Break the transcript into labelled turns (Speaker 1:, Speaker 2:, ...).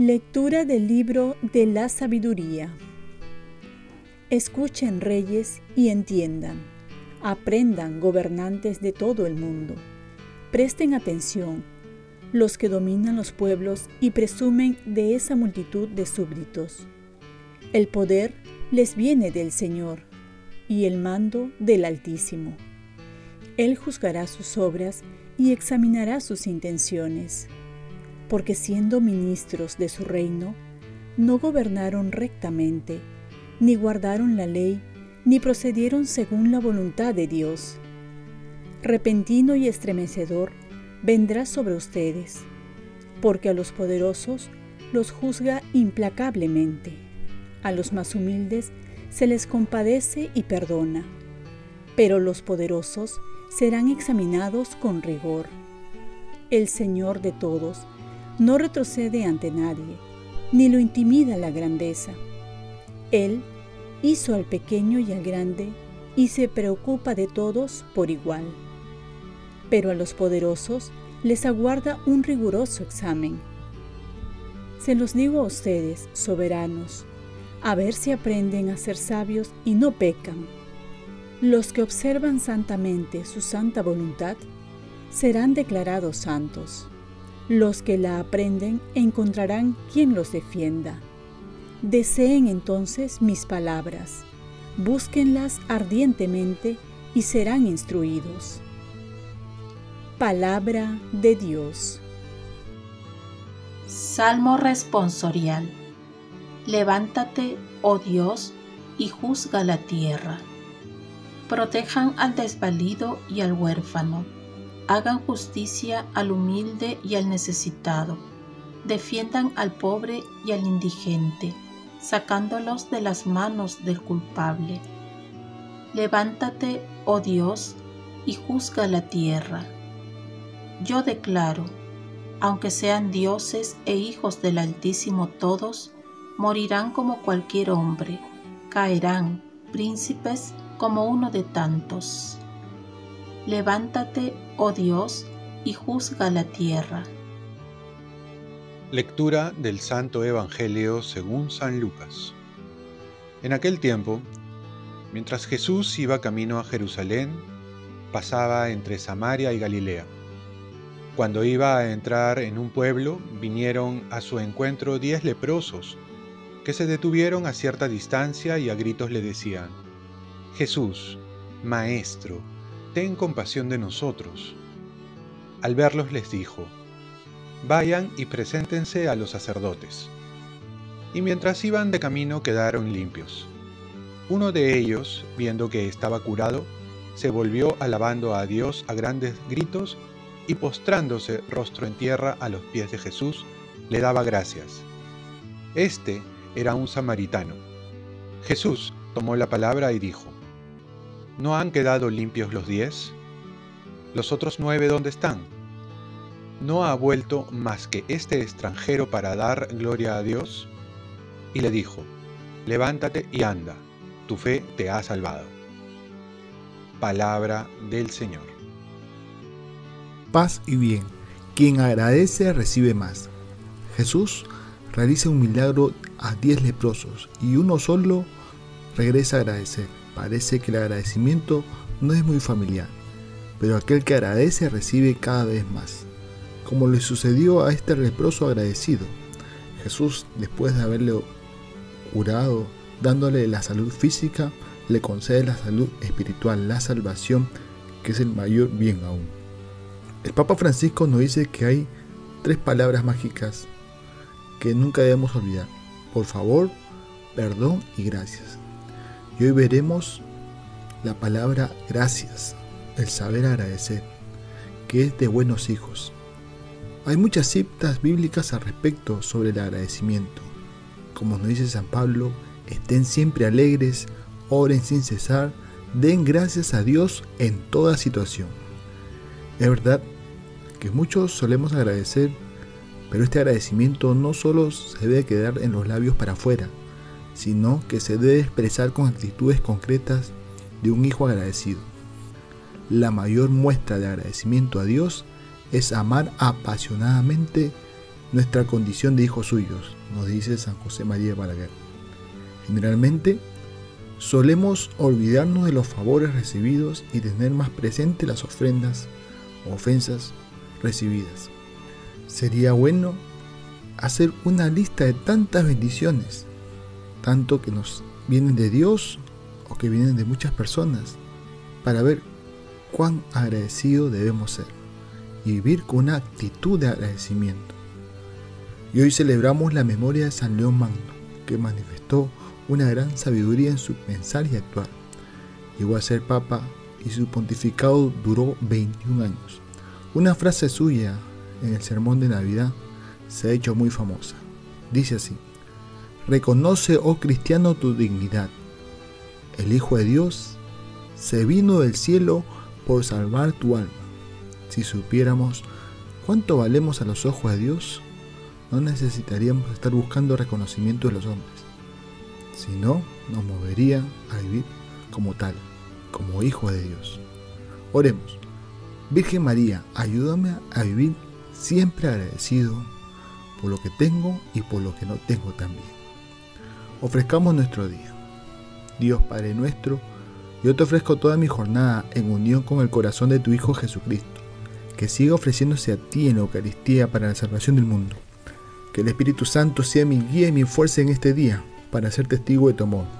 Speaker 1: Lectura del libro de la sabiduría. Escuchen reyes y entiendan. Aprendan gobernantes de todo el mundo. Presten atención los que dominan los pueblos y presumen de esa multitud de súbditos. El poder les viene del Señor y el mando del Altísimo. Él juzgará sus obras y examinará sus intenciones porque siendo ministros de su reino, no gobernaron rectamente, ni guardaron la ley, ni procedieron según la voluntad de Dios. Repentino y estremecedor vendrá sobre ustedes, porque a los poderosos los juzga implacablemente, a los más humildes se les compadece y perdona, pero los poderosos serán examinados con rigor. El Señor de todos no retrocede ante nadie, ni lo intimida la grandeza. Él hizo al pequeño y al grande y se preocupa de todos por igual. Pero a los poderosos les aguarda un riguroso examen. Se los digo a ustedes, soberanos, a ver si aprenden a ser sabios y no pecan. Los que observan santamente su santa voluntad serán declarados santos. Los que la aprenden encontrarán quien los defienda. Deseen entonces mis palabras, búsquenlas ardientemente y serán instruidos. Palabra de Dios.
Speaker 2: Salmo responsorial. Levántate, oh Dios, y juzga la tierra. Protejan al desvalido y al huérfano hagan justicia al humilde y al necesitado, defiendan al pobre y al indigente, sacándolos de las manos del culpable. Levántate, oh Dios, y juzga la tierra. Yo declaro, aunque sean dioses e hijos del Altísimo todos, morirán como cualquier hombre, caerán príncipes como uno de tantos. Levántate, oh Dios, y juzga la tierra.
Speaker 3: Lectura del Santo Evangelio según San Lucas. En aquel tiempo, mientras Jesús iba camino a Jerusalén, pasaba entre Samaria y Galilea. Cuando iba a entrar en un pueblo, vinieron a su encuentro diez leprosos, que se detuvieron a cierta distancia y a gritos le decían, Jesús, Maestro, ten compasión de nosotros. Al verlos les dijo, vayan y preséntense a los sacerdotes. Y mientras iban de camino quedaron limpios. Uno de ellos, viendo que estaba curado, se volvió alabando a Dios a grandes gritos y postrándose rostro en tierra a los pies de Jesús, le daba gracias. Este era un samaritano. Jesús tomó la palabra y dijo, ¿No han quedado limpios los diez? ¿Los otros nueve dónde están? ¿No ha vuelto más que este extranjero para dar gloria a Dios? Y le dijo, levántate y anda, tu fe te ha salvado. Palabra del Señor.
Speaker 4: Paz y bien. Quien agradece recibe más. Jesús realiza un milagro a diez leprosos y uno solo regresa a agradecer. Parece que el agradecimiento no es muy familiar, pero aquel que agradece recibe cada vez más, como le sucedió a este leproso agradecido. Jesús, después de haberle curado, dándole la salud física, le concede la salud espiritual, la salvación, que es el mayor bien aún. El Papa Francisco nos dice que hay tres palabras mágicas que nunca debemos olvidar. Por favor, perdón y gracias. Y hoy veremos la palabra gracias, el saber agradecer, que es de buenos hijos. Hay muchas citas bíblicas al respecto sobre el agradecimiento. Como nos dice San Pablo, estén siempre alegres, oren sin cesar, den gracias a Dios en toda situación. Es verdad que muchos solemos agradecer, pero este agradecimiento no solo se debe quedar en los labios para afuera, sino que se debe expresar con actitudes concretas de un hijo agradecido. La mayor muestra de agradecimiento a Dios es amar apasionadamente nuestra condición de hijos suyos, nos dice San José María Balaguer. Generalmente, solemos olvidarnos de los favores recibidos y tener más presente las ofrendas ofensas recibidas. Sería bueno hacer una lista de tantas bendiciones, tanto que nos vienen de Dios o que vienen de muchas personas, para ver cuán agradecido debemos ser y vivir con una actitud de agradecimiento. Y hoy celebramos la memoria de San León Magno, que manifestó una gran sabiduría en su pensar y actuar. Llegó a ser papa y su pontificado duró 21 años. Una frase suya en el sermón de Navidad se ha hecho muy famosa. Dice así, Reconoce, oh cristiano, tu dignidad. El Hijo de Dios se vino del cielo por salvar tu alma. Si supiéramos cuánto valemos a los ojos de Dios, no necesitaríamos estar buscando reconocimiento de los hombres, sino nos movería a vivir como tal, como hijo de Dios. Oremos. Virgen María, ayúdame a vivir siempre agradecido por lo que tengo y por lo que no tengo también. Ofrezcamos nuestro día. Dios Padre nuestro, yo te ofrezco toda mi jornada en unión con el corazón de tu Hijo Jesucristo, que siga ofreciéndose a ti en la Eucaristía para la salvación del mundo. Que el Espíritu Santo sea mi guía y mi fuerza en este día para ser testigo de tu amor.